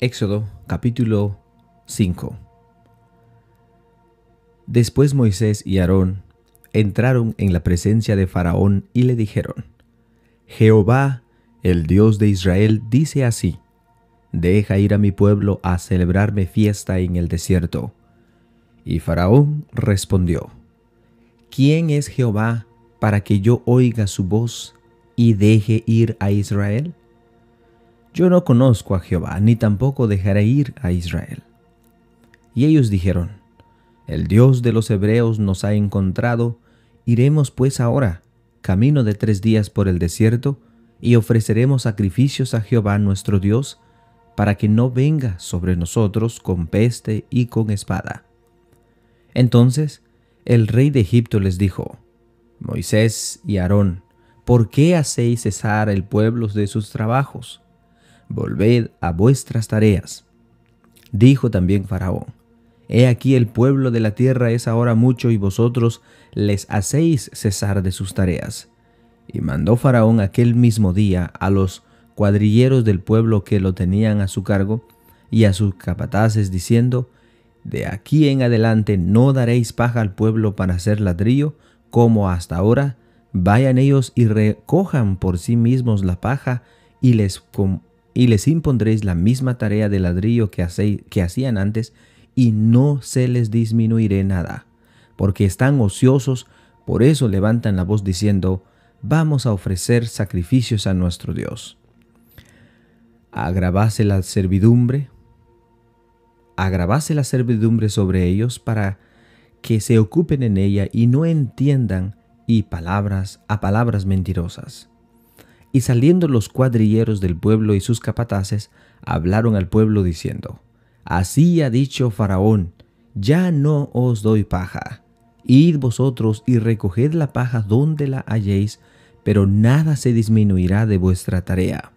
Éxodo capítulo 5 Después Moisés y Aarón entraron en la presencia de Faraón y le dijeron, Jehová, el Dios de Israel, dice así, Deja ir a mi pueblo a celebrarme fiesta en el desierto. Y Faraón respondió, ¿Quién es Jehová para que yo oiga su voz y deje ir a Israel? Yo no conozco a Jehová, ni tampoco dejaré ir a Israel. Y ellos dijeron, El Dios de los hebreos nos ha encontrado, iremos pues ahora, camino de tres días por el desierto, y ofreceremos sacrificios a Jehová nuestro Dios, para que no venga sobre nosotros con peste y con espada. Entonces el rey de Egipto les dijo, Moisés y Aarón, ¿por qué hacéis cesar el pueblo de sus trabajos? Volved a vuestras tareas. Dijo también Faraón, He aquí el pueblo de la tierra es ahora mucho y vosotros les hacéis cesar de sus tareas. Y mandó Faraón aquel mismo día a los cuadrilleros del pueblo que lo tenían a su cargo y a sus capataces diciendo, De aquí en adelante no daréis paja al pueblo para hacer ladrillo, como hasta ahora, vayan ellos y recojan por sí mismos la paja y les, y les impondréis la misma tarea de ladrillo que, hacían antes, y no se les disminuiré nada, porque están ociosos, por eso levantan la voz diciendo, vamos a ofrecer sacrificios a nuestro Dios. Agravase la servidumbre, agravase la servidumbre sobre ellos para que se ocupen en ella y no entiendan y palabras a palabras mentirosas. Y saliendo los cuadrilleros del pueblo y sus capataces, hablaron al pueblo diciendo, Así ha dicho Faraón, ya no os doy paja. Id vosotros y recoged la paja donde la halléis, pero nada se disminuirá de vuestra tarea.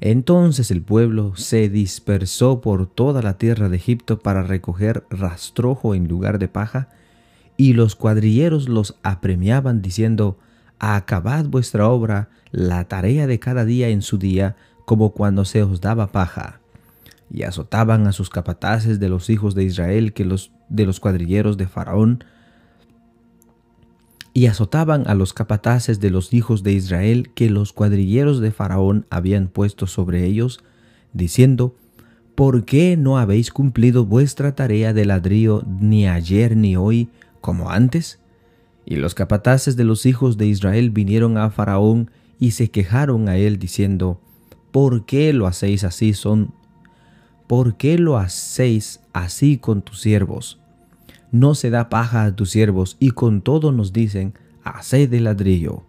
Entonces el pueblo se dispersó por toda la tierra de Egipto para recoger rastrojo en lugar de paja, y los cuadrilleros los apremiaban diciendo, Acabad vuestra obra, la tarea de cada día en su día, como cuando se os daba paja y azotaban a sus capataces de los hijos de Israel que los de los cuadrilleros de Faraón y azotaban a los capataces de los hijos de Israel que los cuadrilleros de Faraón habían puesto sobre ellos, diciendo, ¿Por qué no habéis cumplido vuestra tarea de ladrillo ni ayer ni hoy como antes? Y los capataces de los hijos de Israel vinieron a Faraón y se quejaron a él diciendo, ¿Por qué lo hacéis así? Son ¿por qué lo hacéis así con tus siervos? No se da paja a tus siervos y con todo nos dicen, haced de ladrillo.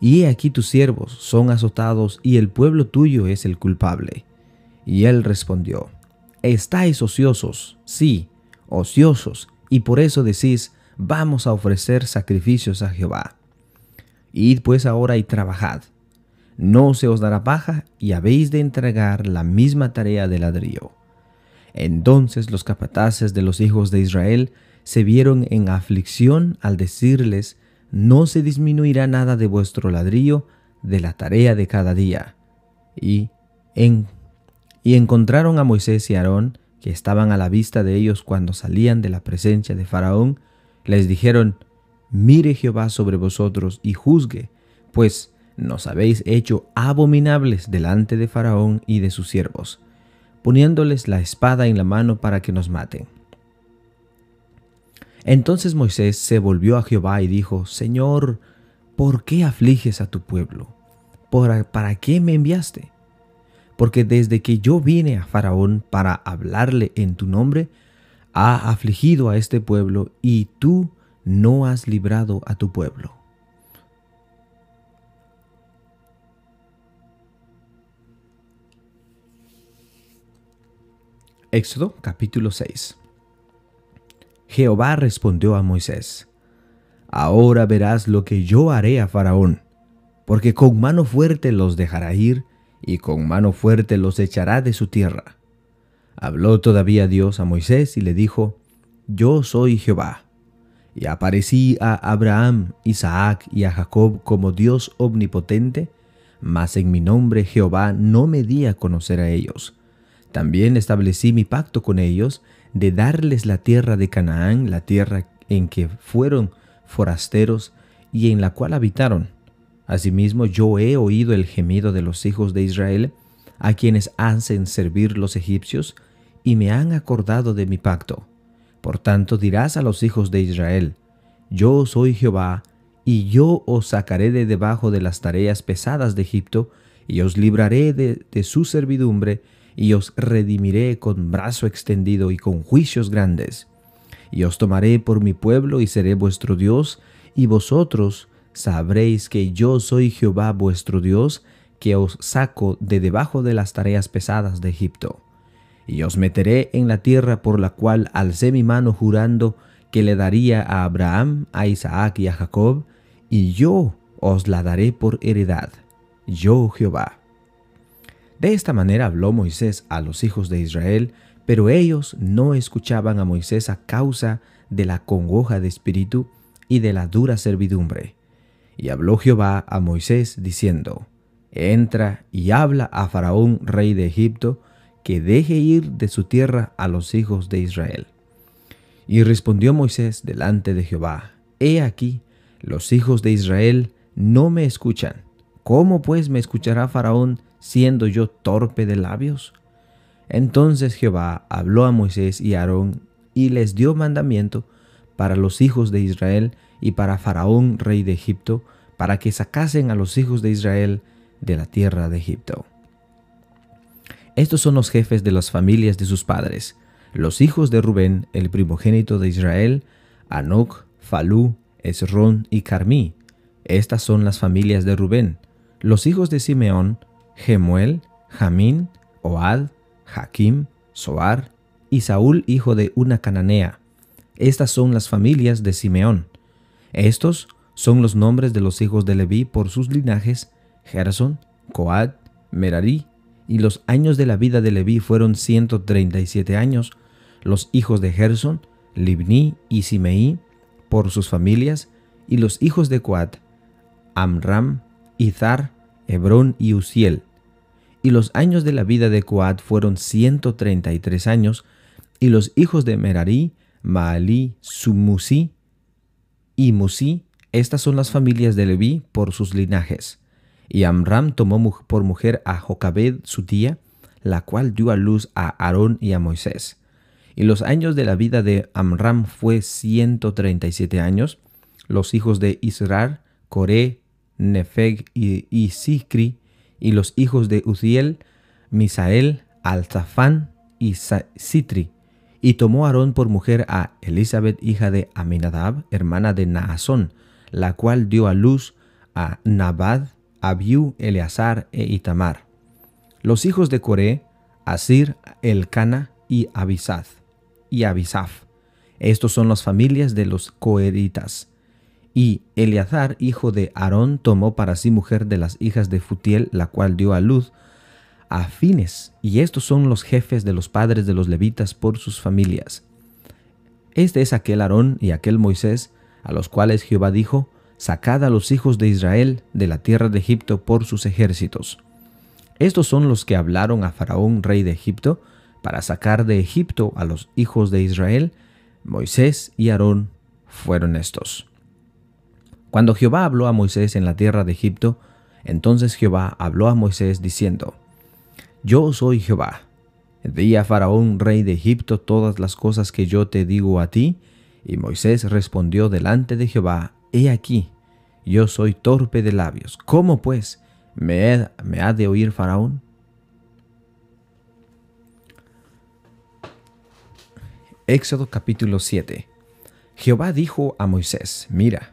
Y he aquí tus siervos son azotados y el pueblo tuyo es el culpable. Y él respondió, estáis ociosos, sí, ociosos, y por eso decís, vamos a ofrecer sacrificios a Jehová. Id pues ahora y trabajad no se os dará paja y habéis de entregar la misma tarea de ladrillo. Entonces los capataces de los hijos de Israel se vieron en aflicción al decirles, no se disminuirá nada de vuestro ladrillo de la tarea de cada día. Y, en, y encontraron a Moisés y Aarón, que estaban a la vista de ellos cuando salían de la presencia de Faraón, les dijeron, Mire Jehová sobre vosotros y juzgue, pues nos habéis hecho abominables delante de Faraón y de sus siervos, poniéndoles la espada en la mano para que nos maten. Entonces Moisés se volvió a Jehová y dijo, Señor, ¿por qué afliges a tu pueblo? ¿Para qué me enviaste? Porque desde que yo vine a Faraón para hablarle en tu nombre, ha afligido a este pueblo y tú no has librado a tu pueblo. Éxodo capítulo 6 Jehová respondió a Moisés, Ahora verás lo que yo haré a Faraón, porque con mano fuerte los dejará ir, y con mano fuerte los echará de su tierra. Habló todavía Dios a Moisés y le dijo, Yo soy Jehová. Y aparecí a Abraham, Isaac y a Jacob como Dios omnipotente, mas en mi nombre Jehová no me di a conocer a ellos También establecí mi pacto con ellos de darles la tierra de Canaán, la tierra en que fueron forasteros y en la cual habitaron. Asimismo yo he oído el gemido de los hijos de Israel, a quienes hacen servir los egipcios, y me han acordado de mi pacto. Por tanto dirás a los hijos de Israel, Yo soy Jehová, y yo os sacaré de debajo de las tareas pesadas de Egipto, y os libraré de, de su servidumbre, y os redimiré con brazo extendido y con juicios grandes. Y os tomaré por mi pueblo y seré vuestro Dios, y vosotros sabréis que yo soy Jehová vuestro Dios, que os saco de debajo de las tareas pesadas de Egipto. Y os meteré en la tierra por la cual alcé mi mano jurando que le daría a Abraham, a Isaac y a Jacob, y yo os la daré por heredad. Yo Jehová. De esta manera habló Moisés a los hijos de Israel, pero ellos no escuchaban a Moisés a causa de la congoja de espíritu y de la dura servidumbre. Y habló Jehová a Moisés diciendo, Entra y habla a Faraón, rey de Egipto, que deje ir de su tierra a los hijos de Israel. Y respondió Moisés delante de Jehová, He aquí, los hijos de Israel no me escuchan. ¿Cómo pues me escuchará Faraón siendo yo torpe de labios? Entonces Jehová habló a Moisés y Aarón y les dio mandamiento para los hijos de Israel y para Faraón, rey de Egipto, para que sacasen a los hijos de Israel de la tierra de Egipto. Estos son los jefes de las familias de sus padres, los hijos de Rubén, el primogénito de Israel, Anoc, Falú, Esrón y Carmí. Estas son las familias de Rubén. Los hijos de Simeón, Gemuel, Jamín, Oad, Jaquim, Soar y Saúl, hijo de una cananea. Estas son las familias de Simeón. Estos son los nombres de los hijos de Leví por sus linajes, Gerson, Coad, Merari, y los años de la vida de Leví fueron 137 años. Los hijos de Gerson, Libni y Simeí, por sus familias, y los hijos de Coad, Amram, Izar, Hebrón y Uziel. Y los años de la vida de Coad fueron 133 años, y los hijos de Merari, Maalí, Sumusi y Musi, estas son las familias de Leví por sus linajes. Y Amram tomó por mujer a Jocabed su tía, la cual dio a luz a Aarón y a Moisés. Y los años de la vida de Amram fue ciento treinta y siete años. Los hijos de Israr, Coré, Nefeg y, y y los hijos de Uziel, Misael, Alzafán y Sitri. Y tomó Aarón por mujer a Elizabeth, hija de Aminadab, hermana de Naasón, la cual dio a luz a Nabad, Abiú, Eleazar e Itamar. Los hijos de Coré, Asir, Elcana y Abisad, y Abisaf. Estos son las familias de los coeritas. Y Eleazar, hijo de Aarón, tomó para sí mujer de las hijas de Futiel, la cual dio a luz afines, y estos son los jefes de los padres de los levitas por sus familias. Este es aquel Aarón y aquel Moisés, a los cuales Jehová dijo, Sacad a los hijos de Israel de la tierra de Egipto por sus ejércitos. Estos son los que hablaron a Faraón, rey de Egipto, para sacar de Egipto a los hijos de Israel. Moisés y Aarón fueron estos. Cuando Jehová habló a Moisés en la tierra de Egipto, entonces Jehová habló a Moisés diciendo, yo soy Jehová. Di a Faraón, rey de Egipto, todas las cosas que yo te digo a ti. Y Moisés respondió delante de Jehová, He aquí, yo soy torpe de labios. ¿Cómo pues me, ha de oír Faraón? Éxodo capítulo 7 Jehová dijo a Moisés, Mira,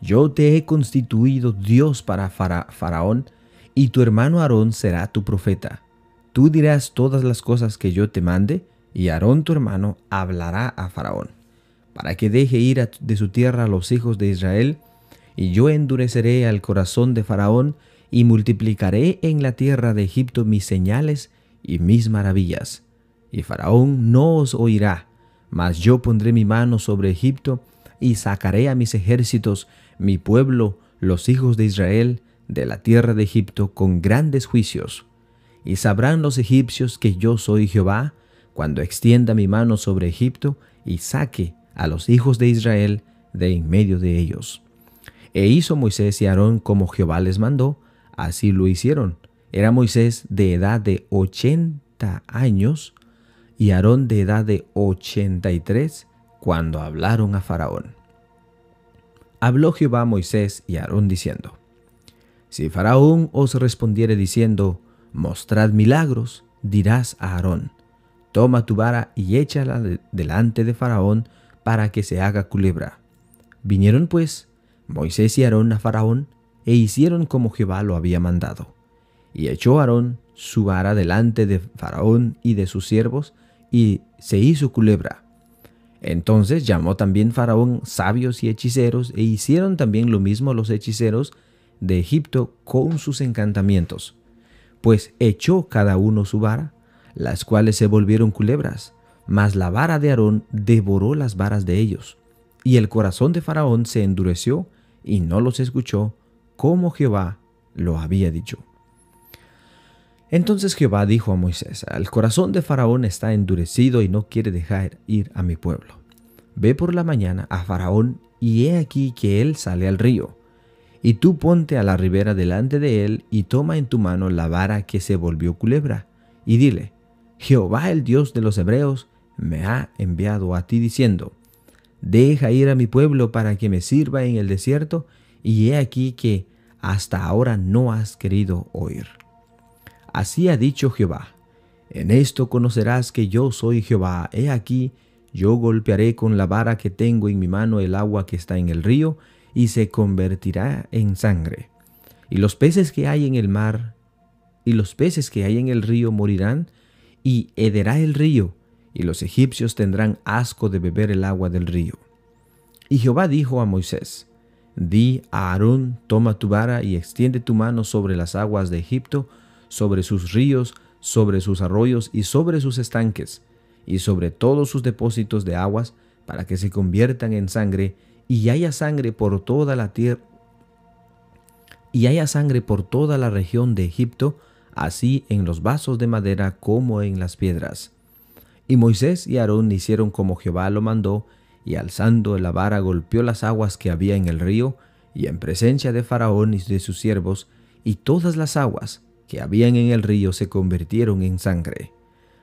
yo te he constituido Dios para Faraón, y tu hermano Aarón será tu profeta. Tú dirás todas las cosas que yo te mande, y Aarón tu hermano hablará a Faraón, para que deje ir de su tierra a los hijos de Israel, y yo endureceré al corazón de Faraón, y multiplicaré en la tierra de Egipto mis señales y mis maravillas. Y Faraón no os oirá, mas yo pondré mi mano sobre Egipto, y sacaré a mis ejércitos, mi pueblo, los hijos de Israel, de la tierra de Egipto con grandes juicios y sabrán los egipcios que yo soy Jehová, cuando extienda mi mano sobre Egipto y saque a los hijos de Israel de en medio de ellos. E hizo Moisés y Aarón como Jehová les mandó, así lo hicieron. Era Moisés de edad de ochenta años y Aarón de edad de ochenta y tres cuando hablaron a Faraón. Habló Jehová a Moisés y Aarón diciendo, Si Faraón os respondiere diciendo, Mostrad milagros, dirás a Aarón, Toma tu vara y échala delante de Faraón para que se haga culebra. Vinieron pues Moisés y Aarón a Faraón e hicieron como Jehová lo había mandado. Y echó Aarón su vara delante de Faraón y de sus siervos, y se hizo culebra. Entonces llamó también Faraón sabios y hechiceros, e hicieron también lo mismo los hechiceros de Egipto con sus encantamientos. Pues echó cada uno su vara, las cuales se volvieron culebras, mas la vara de Aarón devoró las varas de ellos. Y el corazón de Faraón se endureció y no los escuchó, como Jehová lo había dicho. Entonces Jehová dijo a Moisés, el corazón de Faraón está endurecido y no quiere dejar ir a mi pueblo. Ve por la mañana a Faraón y he aquí que él sale al río. Y tú ponte a la ribera delante de él y toma en tu mano la vara que se volvió culebra, y dile, Jehová el Dios de los hebreos me ha enviado a ti diciendo, deja ir a mi pueblo para que me sirva en el desierto, y he aquí que hasta ahora no has querido oír. Así ha dicho Jehová, en esto conocerás que yo soy Jehová, he aquí, yo golpearé con la vara que tengo en mi mano el agua que está en el río, y se convertirá en sangre. Y los peces que hay en el mar, y los peces que hay en el río morirán, y hederá el río, y los egipcios tendrán asco de beber el agua del río. Y Jehová dijo a Moisés, Di a Aarón, toma tu vara y extiende tu mano sobre las aguas de Egipto, sobre sus ríos, sobre sus arroyos y sobre sus estanques, y sobre todos sus depósitos de aguas, para que se conviertan en sangre, y haya sangre por toda la tierra, y haya sangre por toda la región de Egipto, así en los vasos de madera como en las piedras. Y Moisés y Aarón hicieron como Jehová lo mandó, y alzando la vara golpeó las aguas que había en el río, y en presencia de Faraón y de sus siervos, y todas las aguas que habían en el río se convirtieron en sangre.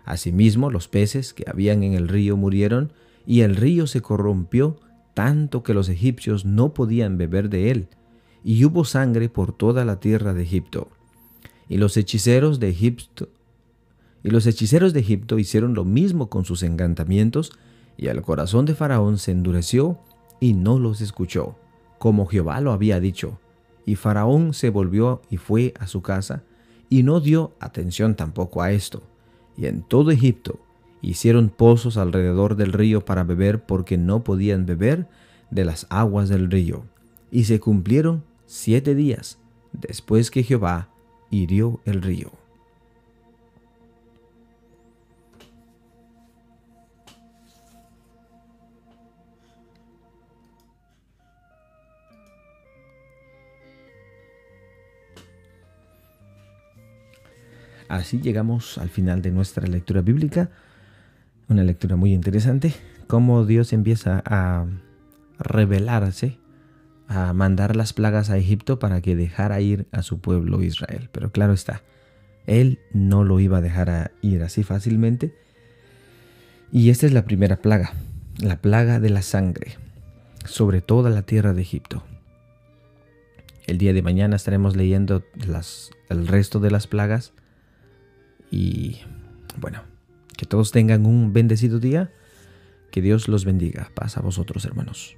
Asimismo los peces que habían en el río murieron, y el río se corrompió tanto que los egipcios no podían beber de él, y hubo sangre por toda la tierra de Egipto. Y los hechiceros de Egipto y los hechiceros de Egipto hicieron lo mismo con sus encantamientos, y el corazón de Faraón se endureció y no los escuchó, como Jehová lo había dicho. Y Faraón se volvió y fue a su casa, y no dio atención tampoco a esto. Y en todo Egipto hicieron pozos alrededor del río para beber, porque no podían beber de las aguas del río. Y se cumplieron siete días después que Jehová hirió el río. Así llegamos al final de nuestra lectura bíblica, una lectura muy interesante, cómo Dios empieza a revelarse a mandar las plagas a Egipto para que dejara ir a su pueblo Israel. Pero claro está, él no lo iba a dejar ir así fácilmente. Y esta es la primera plaga, la plaga de la sangre, sobre toda la tierra de Egipto. El día de mañana estaremos leyendo el resto de las plagas. Y bueno, que todos tengan un bendecido día. Que Dios los bendiga. Paz a vosotros, hermanos.